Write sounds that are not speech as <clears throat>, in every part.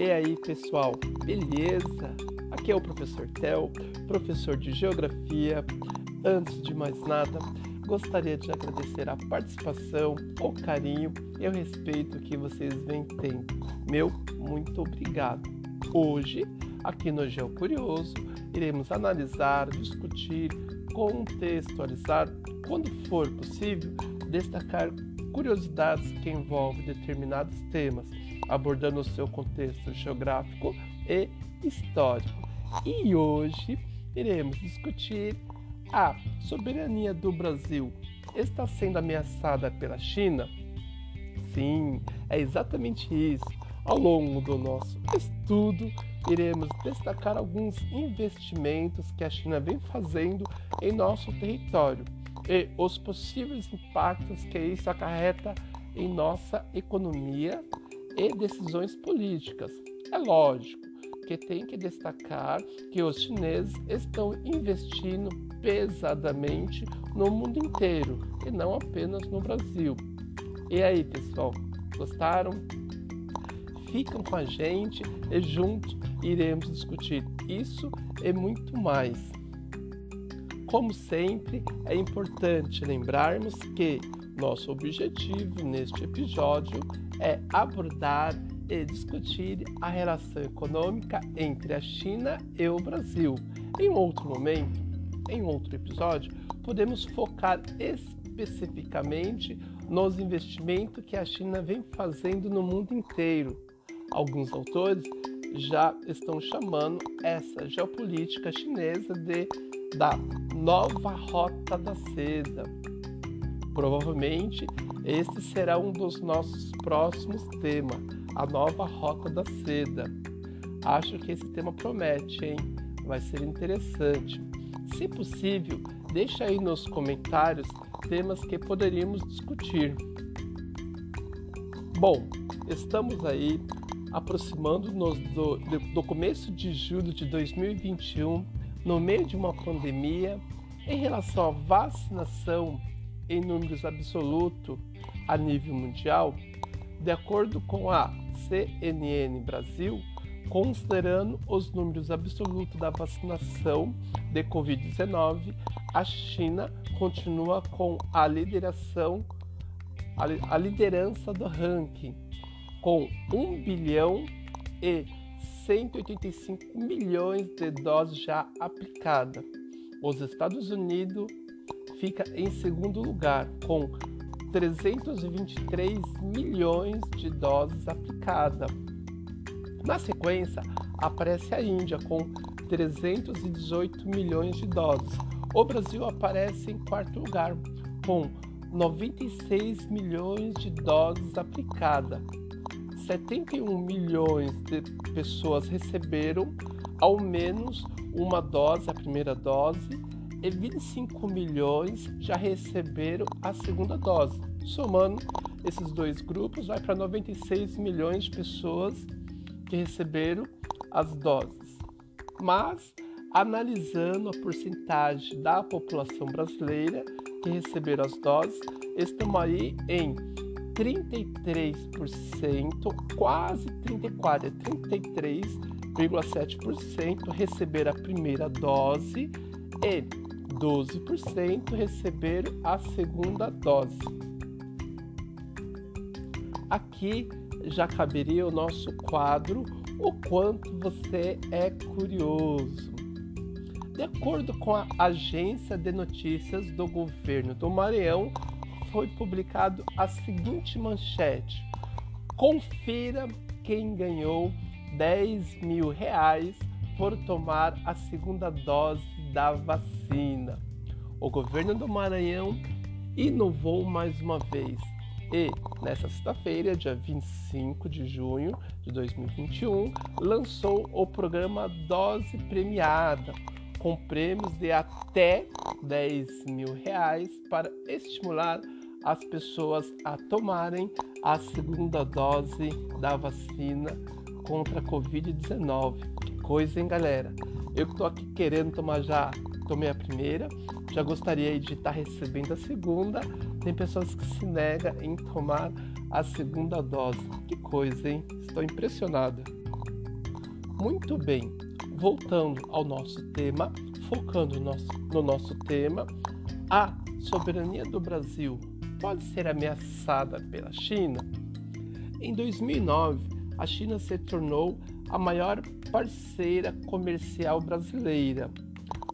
E aí, pessoal, beleza? Aqui é o professor Tel, professor de Geografia. Antes de mais nada, gostaria de agradecer a participação, o carinho e o respeito que vocês vêm tendo. Meu muito obrigado. Hoje, aqui no Geo Curioso, iremos analisar, discutir, contextualizar, quando for possível, destacar curiosidades que envolvem determinados temas, abordando o seu contexto geográfico e histórico. E hoje iremos discutir a soberania do Brasil está sendo ameaçada pela China? Sim, é exatamente isso. Ao longo do nosso estudo, iremos destacar alguns investimentos que a China vem fazendo em nosso território e os possíveis impactos que isso acarreta em nossa economia e decisões políticas. É lógico que tem que destacar que os chineses estão investindo pesadamente no mundo inteiro e não apenas no Brasil. E aí, pessoal, gostaram? Ficam com a gente e juntos iremos discutir isso e muito mais. Como sempre, é importante lembrarmos que nosso objetivo neste episódio é abordar e discutir a relação econômica entre a China e o Brasil. Em outro momento, em outro episódio, podemos focar especificamente nos investimentos que a China vem fazendo no mundo inteiro. Alguns autores já estão chamando essa geopolítica chinesa de da nova rota da seda. Provavelmente esse será um dos nossos próximos temas, a nova rota da seda. Acho que esse tema promete, hein? Vai ser interessante. Se possível, deixa aí nos comentários temas que poderíamos discutir. Bom, estamos aí aproximando-nos do, do começo de julho de 2021, no meio de uma pandemia, em relação à vacinação em números absolutos a nível mundial, de acordo com a CNN Brasil, considerando os números absolutos da vacinação de Covid-19, a China continua com a lideração a liderança do ranking com 1 bilhão e 185 milhões de doses já aplicadas. Os Estados Unidos fica em segundo lugar com 323 milhões de doses aplicadas. Na sequência, aparece a Índia com 318 milhões de doses. O Brasil aparece em quarto lugar com 96 milhões de doses aplicadas. 71 milhões de pessoas receberam ao menos uma dose, a primeira dose, e 25 milhões já receberam a segunda dose. Somando esses dois grupos, vai para 96 milhões de pessoas que receberam as doses. Mas, analisando a porcentagem da população brasileira que receberam as doses, estamos aí em 33%, quase 34%, é 33,7% receber a primeira dose e 12% receber a segunda dose. Aqui já caberia o nosso quadro O quanto você é curioso. De acordo com a agência de notícias do governo do Maranhão, foi publicado a seguinte manchete: Confira quem ganhou 10 mil reais por tomar a segunda dose da vacina. O governo do Maranhão inovou mais uma vez e, nesta sexta-feira, dia 25 de junho de 2021, lançou o programa Dose Premiada, com prêmios de até 10 mil reais para estimular as pessoas a tomarem a segunda dose da vacina contra a Covid-19. Que coisa, hein, galera? Eu que tô aqui querendo tomar já, tomei a primeira, já gostaria de estar recebendo a segunda. Tem pessoas que se negam em tomar a segunda dose. Que coisa, hein? Estou impressionado. Muito bem, voltando ao nosso tema, focando no nosso, no nosso tema, a soberania do Brasil pode ser ameaçada pela China? Em 2009, a China se tornou a maior parceira comercial brasileira.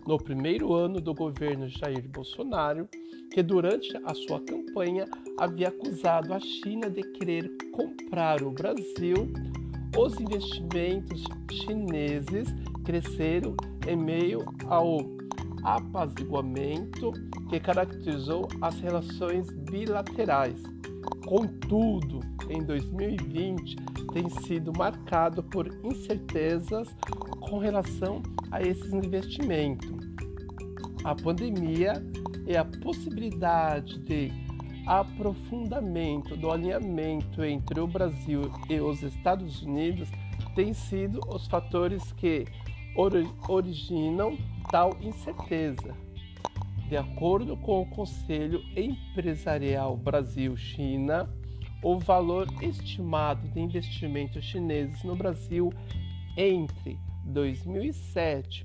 No primeiro ano do governo Jair Bolsonaro, que durante a sua campanha havia acusado a China de querer comprar o Brasil, os investimentos chineses cresceram em meio ao apaziguamento que caracterizou as relações bilaterais. Contudo, em 2020 tem sido marcado por incertezas com relação a esses investimentos. A pandemia e a possibilidade de aprofundamento do alinhamento entre o Brasil e os Estados Unidos têm sido os fatores que originam tal incerteza. De acordo com o Conselho Empresarial Brasil-China, o valor estimado de investimentos chineses no Brasil entre 2007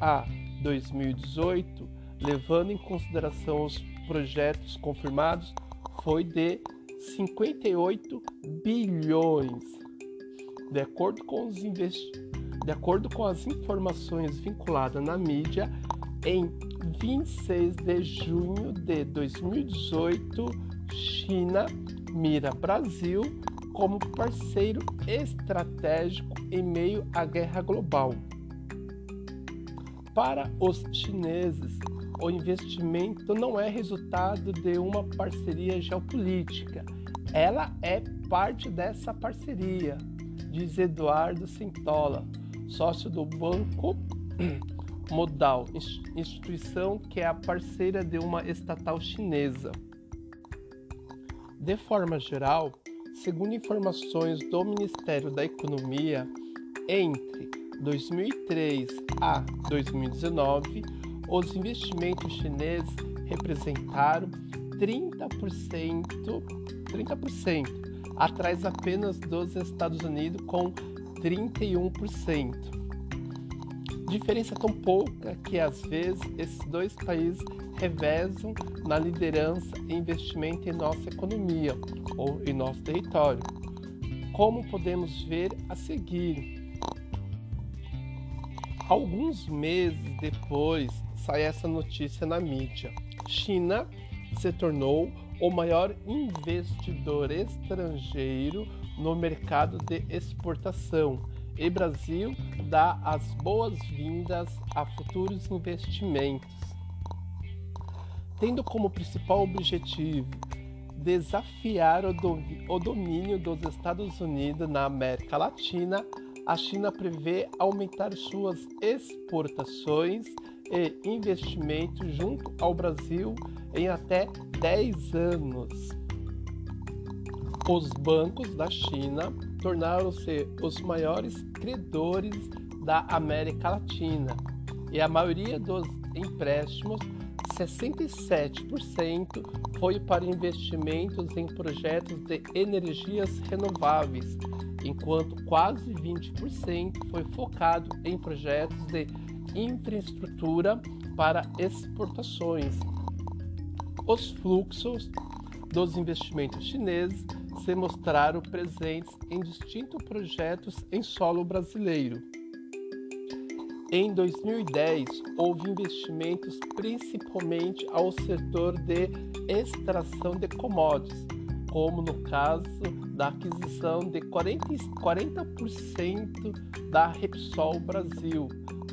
a 2018, levando em consideração os projetos confirmados, foi de 58 bilhões. De acordo com, os investi de acordo com as informações vinculadas na mídia, em 26 de junho de 2018, China mira Brasil como parceiro estratégico em meio à guerra global. Para os chineses, o investimento não é resultado de uma parceria geopolítica, ela é parte dessa parceria, diz Eduardo Sintola, sócio do Banco Modal, instituição que é a parceira de uma estatal chinesa. De forma geral, segundo informações do Ministério da Economia, entre 2003 a 2019, os investimentos chineses representaram 30%, 30%, atrás apenas dos Estados Unidos com 31%. Diferença tão pouca que às vezes esses dois países revezam na liderança e investimento em nossa economia ou em nosso território. Como podemos ver a seguir. Alguns meses depois sai essa notícia na mídia. China se tornou o maior investidor estrangeiro no mercado de exportação e Brasil dá as boas-vindas a futuros investimentos tendo como principal objetivo desafiar o domínio dos Estados Unidos na América Latina, a China prevê aumentar suas exportações e investimentos junto ao Brasil em até 10 anos. Os bancos da China tornaram-se os maiores credores da América Latina e a maioria dos empréstimos 67% foi para investimentos em projetos de energias renováveis, enquanto quase 20% foi focado em projetos de infraestrutura para exportações. Os fluxos dos investimentos chineses se mostraram presentes em distintos projetos em solo brasileiro em 2010, houve investimentos principalmente ao setor de extração de commodities, como no caso da aquisição de 40%, 40 da Repsol Brasil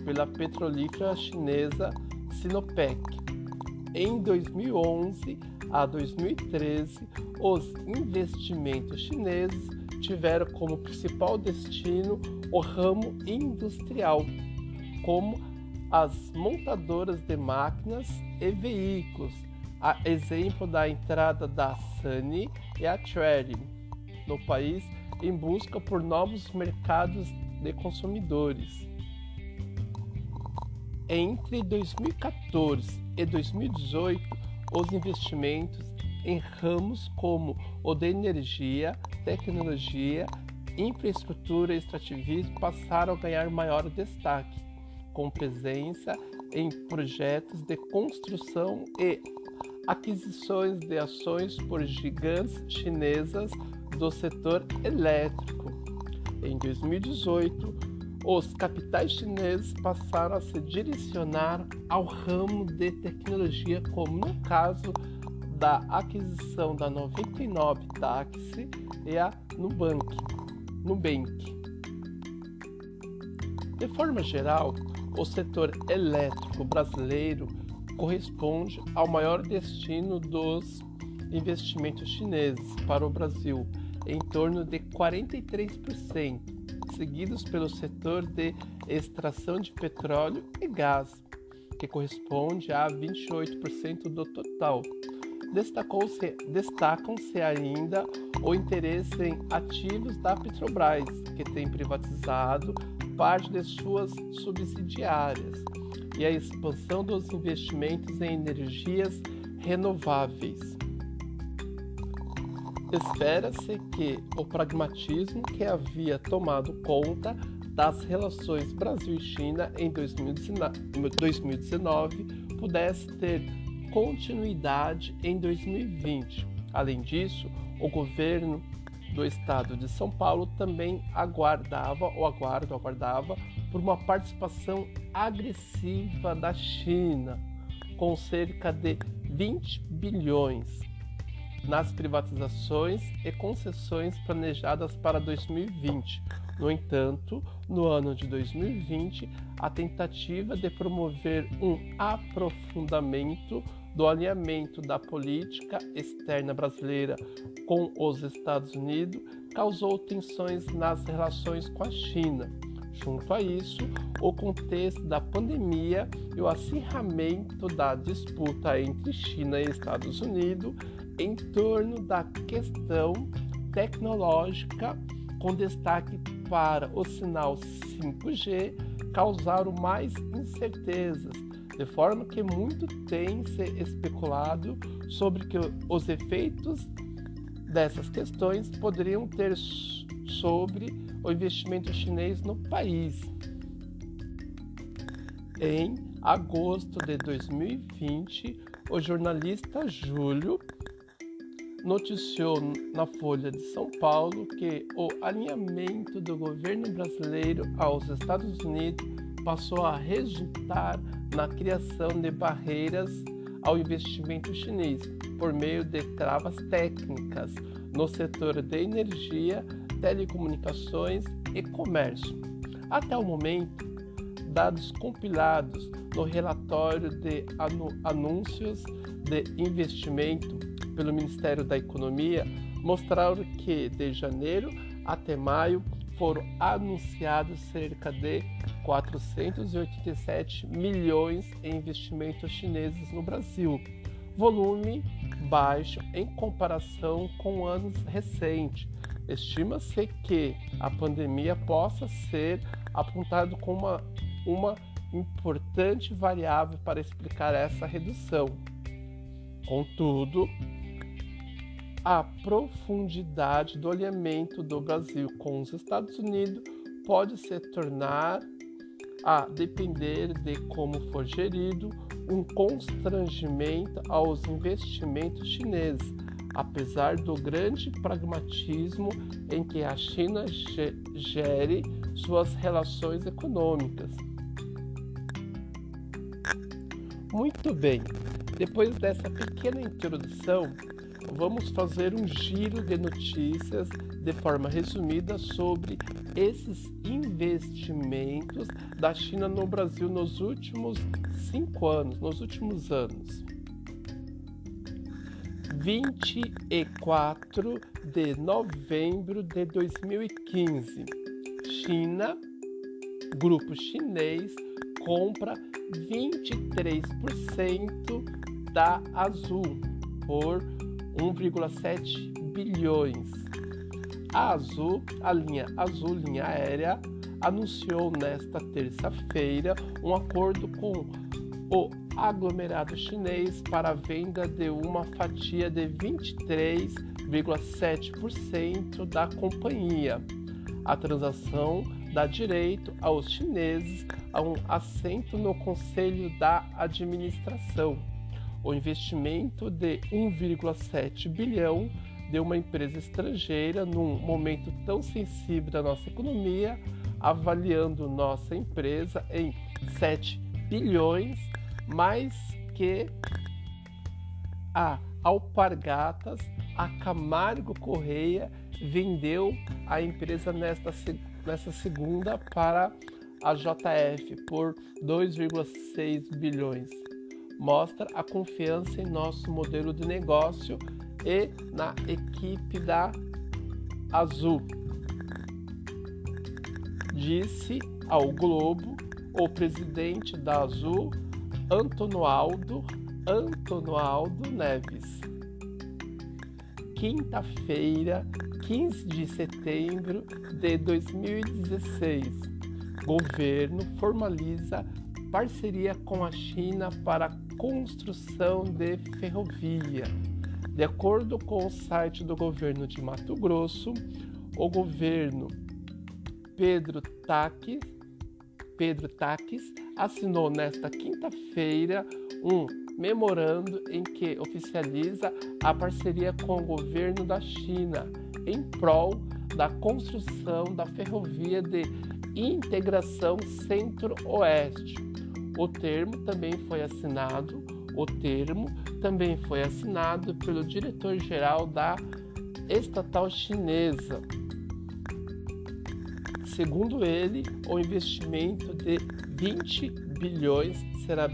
pela petrolífera chinesa Sinopec. Em 2011 a 2013, os investimentos chineses tiveram como principal destino o ramo industrial como as montadoras de máquinas e veículos, a exemplo da entrada da Sany e a Chery no país em busca por novos mercados de consumidores. Entre 2014 e 2018, os investimentos em ramos como o de energia, tecnologia infraestrutura e extrativismo passaram a ganhar maior destaque, com presença em projetos de construção e aquisições de ações por gigantes chinesas do setor elétrico. Em 2018, os capitais chineses passaram a se direcionar ao ramo de tecnologia, como no caso da aquisição da 99 Taxi e a Nubank. Nubank. De forma geral, o setor elétrico brasileiro corresponde ao maior destino dos investimentos chineses para o Brasil, em torno de 43%, seguidos pelo setor de extração de petróleo e gás, que corresponde a 28% do total. Destacam-se ainda o interesse em ativos da Petrobras, que tem privatizado parte de suas subsidiárias e a expansão dos investimentos em energias renováveis. Espera-se que o pragmatismo que havia tomado conta das relações Brasil e China em 2019 pudesse ter continuidade em 2020. Além disso, o governo do estado de São Paulo também aguardava ou aguarda, aguardava por uma participação agressiva da China, com cerca de 20 bilhões nas privatizações e concessões planejadas para 2020. No entanto, no ano de 2020, a tentativa de promover um aprofundamento do alinhamento da política externa brasileira com os Estados Unidos causou tensões nas relações com a China. Junto a isso, o contexto da pandemia e o acirramento da disputa entre China e Estados Unidos em torno da questão tecnológica, com destaque para o sinal 5G, causaram mais incertezas, de forma que muito tem se especulado sobre que os efeitos dessas questões poderiam ter sobre o investimento chinês no país. Em agosto de 2020, o jornalista Júlio noticiou na Folha de São Paulo que o alinhamento do governo brasileiro aos Estados Unidos passou a resultar na criação de barreiras ao investimento chinês por meio de travas técnicas no setor de energia, telecomunicações e comércio. Até o momento, dados compilados no relatório de anúncios de investimento pelo Ministério da Economia mostraram que de janeiro até maio foram anunciados cerca de 487 milhões em investimentos chineses no Brasil, volume baixo em comparação com anos recentes. Estima-se que a pandemia possa ser apontada como uma, uma importante variável para explicar essa redução. Contudo, a profundidade do alinhamento do Brasil com os Estados Unidos pode se tornar, a depender de como for gerido, um constrangimento aos investimentos chineses, apesar do grande pragmatismo em que a China gere suas relações econômicas. Muito bem, depois dessa pequena introdução, vamos fazer um giro de notícias de forma resumida sobre esses investimentos da China no Brasil nos últimos cinco anos, nos últimos anos. 24 de novembro de 2015, China, grupo chinês, compra 23% da Azul por 1,7 bilhões. A Azul, a linha Azul, linha aérea, anunciou nesta terça-feira um acordo com o aglomerado chinês para a venda de uma fatia de 23,7% da companhia. A transação dá direito aos chineses a um assento no conselho da administração. O investimento de 1,7 bilhão de uma empresa estrangeira num momento tão sensível da nossa economia, avaliando nossa empresa em 7 bilhões, mais que a Alpargatas, a Camargo Correia vendeu a empresa nesta, nesta segunda para a JF por 2,6 bilhões. Mostra a confiança em nosso modelo de negócio e na equipe da Azul. Disse ao Globo o presidente da Azul, Antonoaldo, Antonoaldo Neves. Quinta-feira, 15 de setembro de 2016, governo formaliza parceria com a China para construção de ferrovia. De acordo com o site do governo de Mato Grosso, o governo Pedro Taques, Pedro Taques assinou nesta quinta-feira um memorando em que oficializa a parceria com o governo da China em prol da construção da ferrovia de integração Centro-Oeste. O termo também foi assinado, o termo também foi assinado pelo diretor-geral da estatal chinesa. Segundo ele, o investimento de 20 bilhões será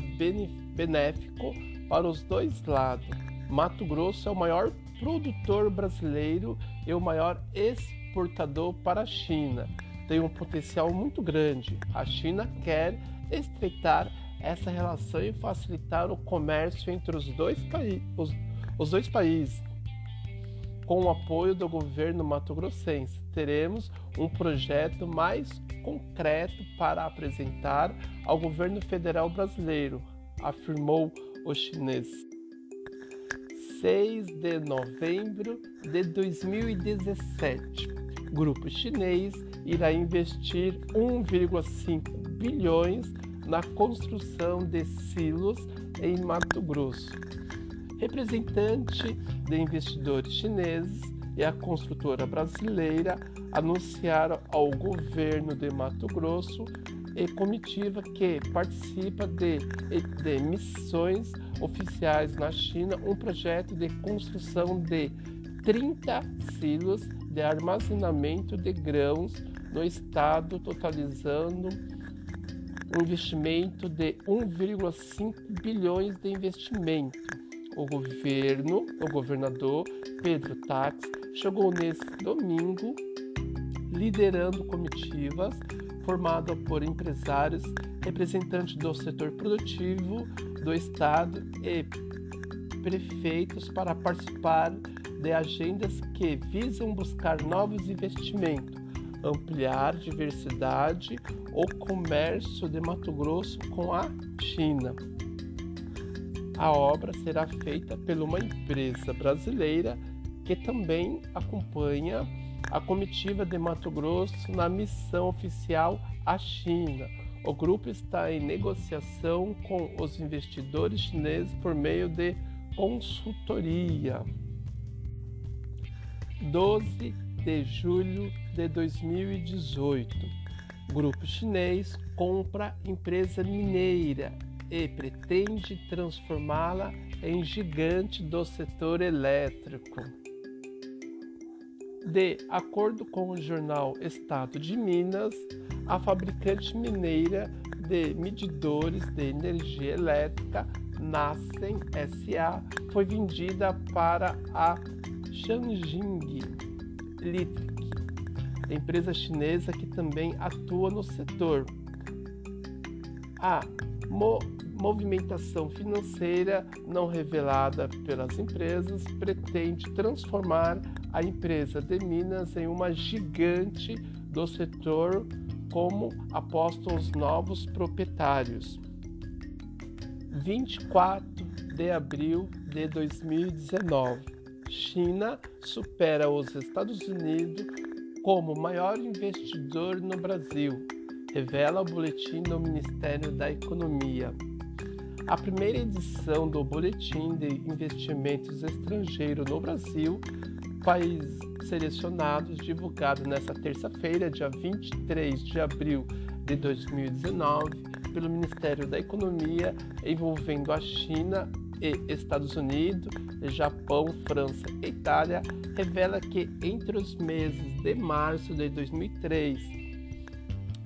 benéfico para os dois lados. Mato Grosso é o maior produtor brasileiro e o maior exportador para a China. Tem um potencial muito grande. A China quer estreitar essa relação e facilitar o comércio entre os dois, os, os dois países. Com o apoio do governo mato-grossense, teremos um projeto mais concreto para apresentar ao governo federal brasileiro, afirmou o chinês. 6 de novembro de 2017. Grupo chinês irá investir 1,5 bilhões na construção de silos em Mato Grosso. Representante de investidores chineses e a construtora brasileira anunciaram ao governo de Mato Grosso e comitiva que participa de, de missões oficiais na China um projeto de construção de 30 silos de armazenamento de grãos no estado, totalizando um investimento de 1,5 bilhões de investimento. O governo, o governador Pedro Tax, chegou nesse domingo liderando comitivas formada por empresários, representantes do setor produtivo do Estado e prefeitos para participar de agendas que visam buscar novos investimentos, ampliar diversidade ou comércio de Mato Grosso com a China. A obra será feita por uma empresa brasileira que também acompanha a comitiva de Mato Grosso na missão oficial à China. O grupo está em negociação com os investidores chineses por meio de consultoria. 12 de julho de 2018. Grupo chinês compra empresa mineira e pretende transformá-la em gigante do setor elétrico. De acordo com o jornal Estado de Minas, a fabricante mineira de medidores de energia elétrica Nassen SA foi vendida para a Shanjing Electric, empresa chinesa que também atua no setor. A mo movimentação financeira não revelada pelas empresas pretende transformar a empresa de Minas em uma gigante do setor, como apostam os novos proprietários. 24 de abril de 2019. China supera os Estados Unidos como maior investidor no Brasil, revela o boletim do Ministério da Economia. A primeira edição do Boletim de Investimentos Estrangeiros no Brasil, países selecionados, divulgado nesta terça-feira, dia 23 de abril de 2019, pelo Ministério da Economia, envolvendo a China e Estados Unidos, Japão, França e Itália, revela que entre os meses de março de 2003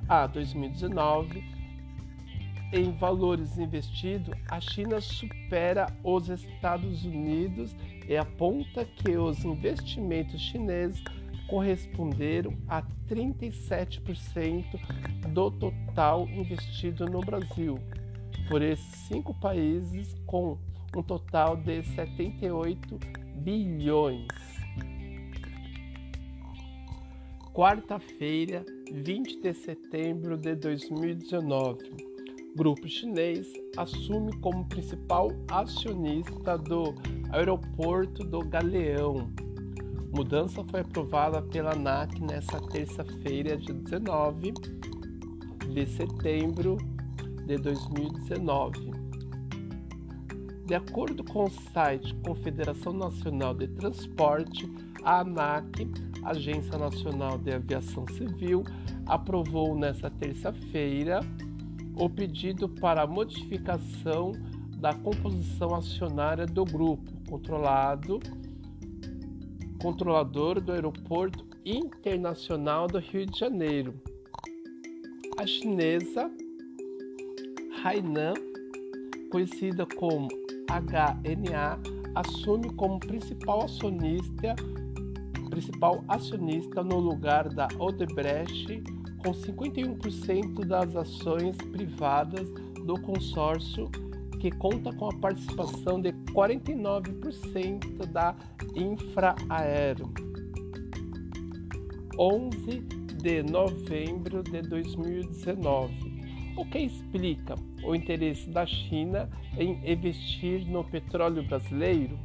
a 2019, em valores investidos, a China supera os Estados Unidos e aponta que os investimentos chineses corresponderam a 37% do total investido no Brasil por esses cinco países, com um total de 78 bilhões. Quarta-feira, 20 de setembro de 2019. Grupo chinês assume como principal acionista do aeroporto do Galeão. Mudança foi aprovada pela ANAC nesta terça-feira, dia 19 de setembro de 2019. De acordo com o site Confederação Nacional de Transporte, a ANAC, Agência Nacional de Aviação Civil, aprovou nesta terça-feira o pedido para modificação da composição acionária do grupo controlado controlador do Aeroporto Internacional do Rio de Janeiro. A chinesa Hainan, conhecida como HNA, assume como principal acionista, principal acionista no lugar da Odebrecht, com 51% das ações privadas do consórcio, que conta com a participação de 49% da Infraaero. 11 de novembro de 2019 o que explica o interesse da China em investir no petróleo brasileiro?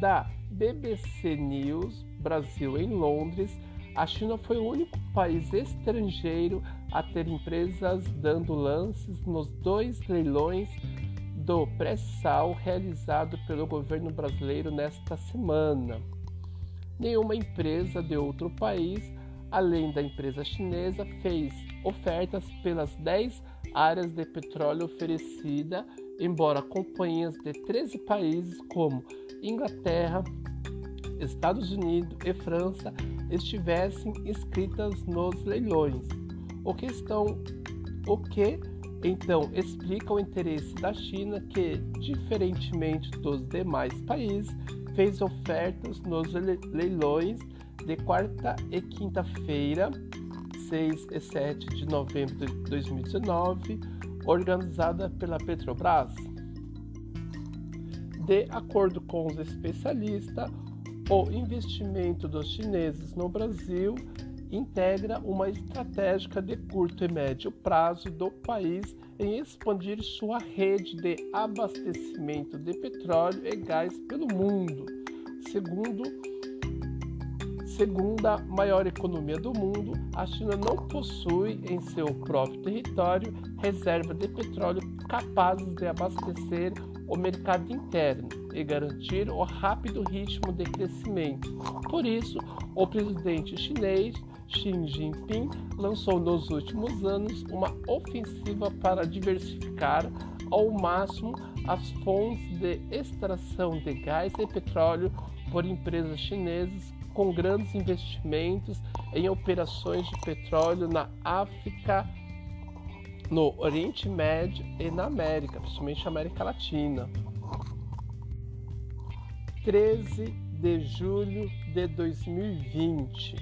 Da BBC News Brasil em Londres, a China foi o único país estrangeiro a ter empresas dando lances nos dois leilões do pré-sal realizado pelo governo brasileiro nesta semana. Nenhuma empresa de outro país além da empresa chinesa, fez ofertas pelas 10 áreas de petróleo oferecida, embora companhias de 13 países como Inglaterra, Estados Unidos e França estivessem inscritas nos leilões. O que estão o que então explica o interesse da China que, diferentemente dos demais países, fez ofertas nos leilões de quarta e quinta-feira, 6 e 7 de novembro de 2019, organizada pela Petrobras. De acordo com os especialistas, o investimento dos chineses no Brasil integra uma estratégia de curto e médio prazo do país em expandir sua rede de abastecimento de petróleo e gás pelo mundo, segundo Segunda maior economia do mundo, a China não possui em seu próprio território reserva de petróleo capazes de abastecer o mercado interno e garantir o rápido ritmo de crescimento. Por isso, o presidente chinês Xi Jinping lançou nos últimos anos uma ofensiva para diversificar ao máximo as fontes de extração de gás e petróleo por empresas chinesas com grandes investimentos em operações de petróleo na África, no Oriente Médio e na América, principalmente América Latina. 13 de julho de 2020,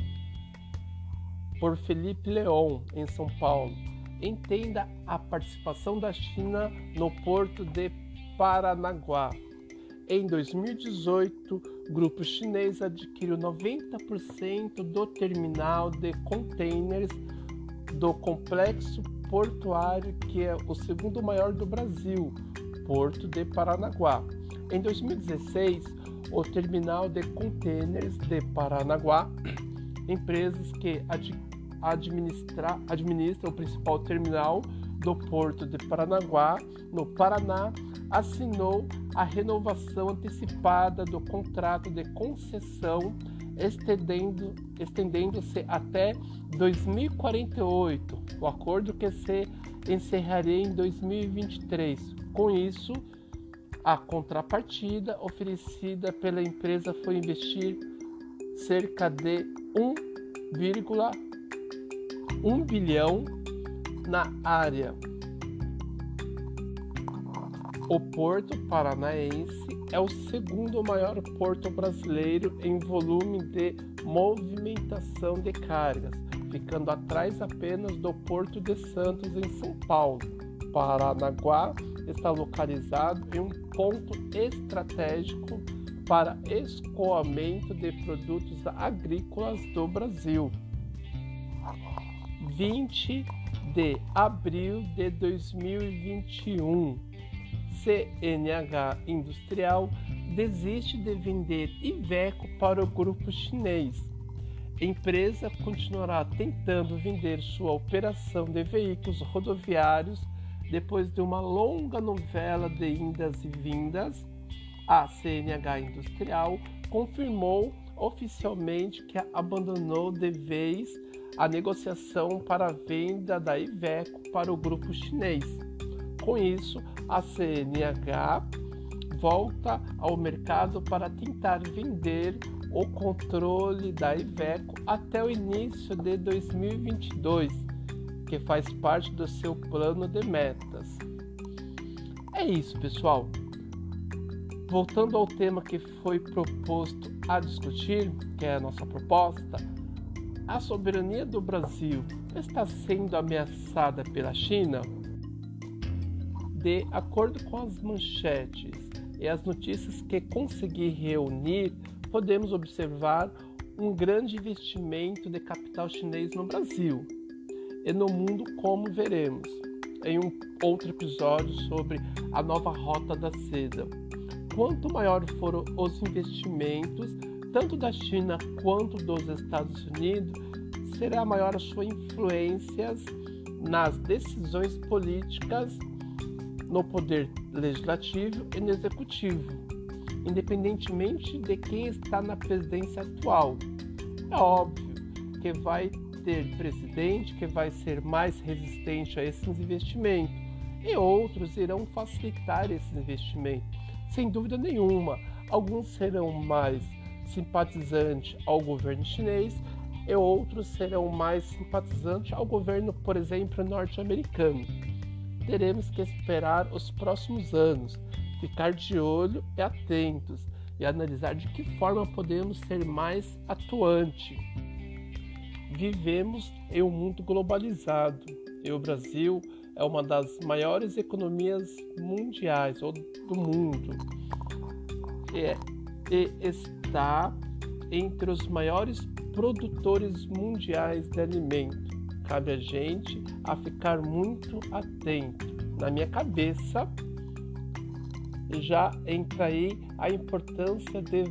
por Felipe Leon, em São Paulo. Entenda a participação da China no porto de Paranaguá. Em 2018, o grupo chinês adquiriu 90% do terminal de containers do complexo portuário, que é o segundo maior do Brasil, Porto de Paranaguá. Em 2016, o terminal de containers de Paranaguá <clears throat> empresas que ad, administra, administram o principal terminal do Porto de Paranaguá, no Paraná, assinou a renovação antecipada do contrato de concessão, estendendo, estendendo-se até 2048. O acordo que se encerraria em 2023. Com isso, a contrapartida oferecida pela empresa foi investir cerca de 1,1 bilhão na área. O Porto Paranaense é o segundo maior porto brasileiro em volume de movimentação de cargas, ficando atrás apenas do Porto de Santos em São Paulo. Paranaguá está localizado em um ponto estratégico para escoamento de produtos agrícolas do Brasil. 20 de abril de 2021, CNH Industrial desiste de vender Iveco para o grupo chinês. A empresa continuará tentando vender sua operação de veículos rodoviários depois de uma longa novela de indas e vindas. A CNH Industrial confirmou oficialmente que abandonou de vez a negociação para a venda da Iveco para o grupo chinês. Com isso, a CNH volta ao mercado para tentar vender o controle da Iveco até o início de 2022, que faz parte do seu plano de metas. É isso, pessoal. Voltando ao tema que foi proposto a discutir, que é a nossa proposta, a soberania do Brasil está sendo ameaçada pela China? De acordo com as manchetes e as notícias que consegui reunir, podemos observar um grande investimento de capital chinês no Brasil e no mundo, como veremos em um outro episódio sobre a nova rota da seda. Quanto maior foram os investimentos, tanto da China quanto dos Estados Unidos, será maior a sua influência nas decisões políticas no poder legislativo e no executivo, independentemente de quem está na presidência atual. É óbvio que vai ter presidente que vai ser mais resistente a esses investimentos e outros irão facilitar esses investimentos. Sem dúvida nenhuma, alguns serão mais simpatizante ao governo chinês e outros serão mais simpatizantes ao governo, por exemplo, norte-americano. Teremos que esperar os próximos anos, ficar de olho e atentos e analisar de que forma podemos ser mais atuante. Vivemos em um mundo globalizado e o Brasil é uma das maiores economias mundiais ou do mundo. E, e está entre os maiores produtores mundiais de alimento. Cabe a gente a ficar muito atento. Na minha cabeça já entra aí a importância de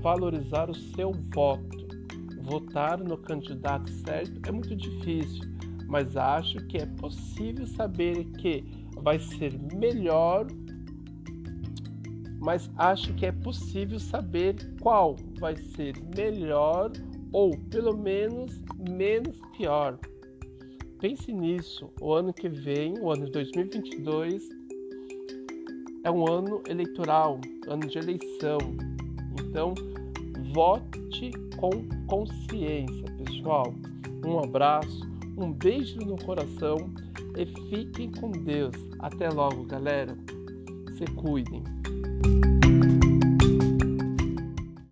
valorizar o seu voto. Votar no candidato certo é muito difícil, mas acho que é possível saber que vai ser melhor mas acho que é possível saber qual vai ser melhor ou pelo menos menos pior. Pense nisso. O ano que vem, o ano de 2022, é um ano eleitoral, ano de eleição. Então, vote com consciência, pessoal. Um abraço, um beijo no coração e fiquem com Deus. Até logo, galera. Se cuidem.